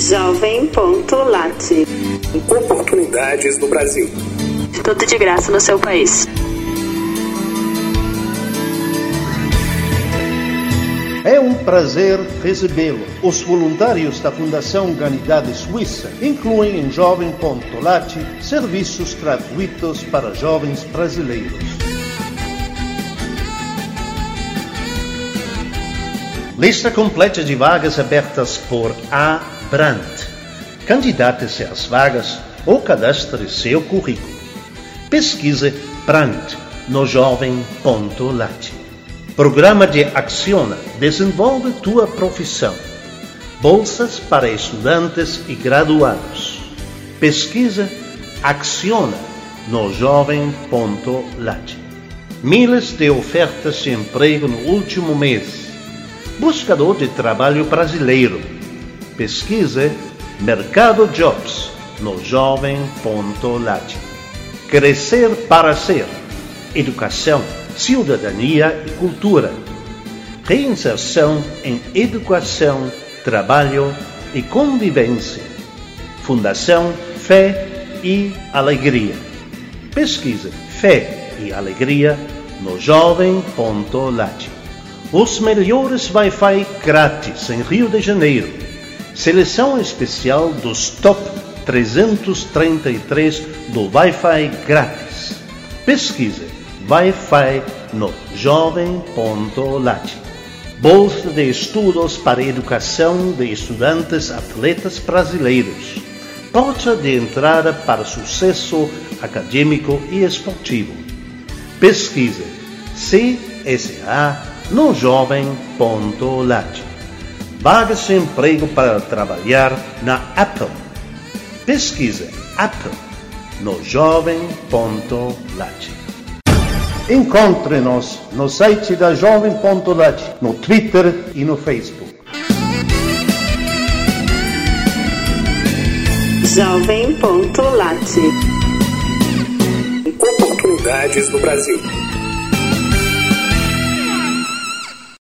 Jovem.lat. Oportunidades no Brasil. Tudo de graça no seu país. É um prazer recebê-lo. Os voluntários da Fundação Humanidade Suíça incluem em Jovem.lat serviços gratuitos para jovens brasileiros. Lista completa de vagas abertas por A. Brandt. Candidate-se às vagas ou cadastre seu currículo. Pesquise Brandt no jovem.lat. Programa de Acciona desenvolve tua profissão. Bolsas para estudantes e graduados. Pesquisa Acciona no jovem.lat. Miles de ofertas de emprego no último mês. Buscador de trabalho brasileiro. Pesquise Mercado Jobs no jovem.lat. Crescer para ser. Educação cidadania e cultura, reinserção em educação, trabalho e convivência, Fundação Fé e Alegria. Pesquisa Fé e Alegria no jovem.lat. Os melhores Wi-Fi grátis em Rio de Janeiro. Seleção especial dos top 333 do Wi-Fi grátis. Pesquise Wi-Fi no jovem.lat. Bolsa de Estudos para Educação de Estudantes Atletas Brasileiros. Porta de entrada para sucesso acadêmico e esportivo. Pesquise CSA no jovem.lat. Vagas de emprego para trabalhar na Apple. Pesquise Apple no jovem.lat. Encontre-nos no site da Jovem.lat, no Twitter e no Facebook. Jovem.lat. Oportunidades no Brasil.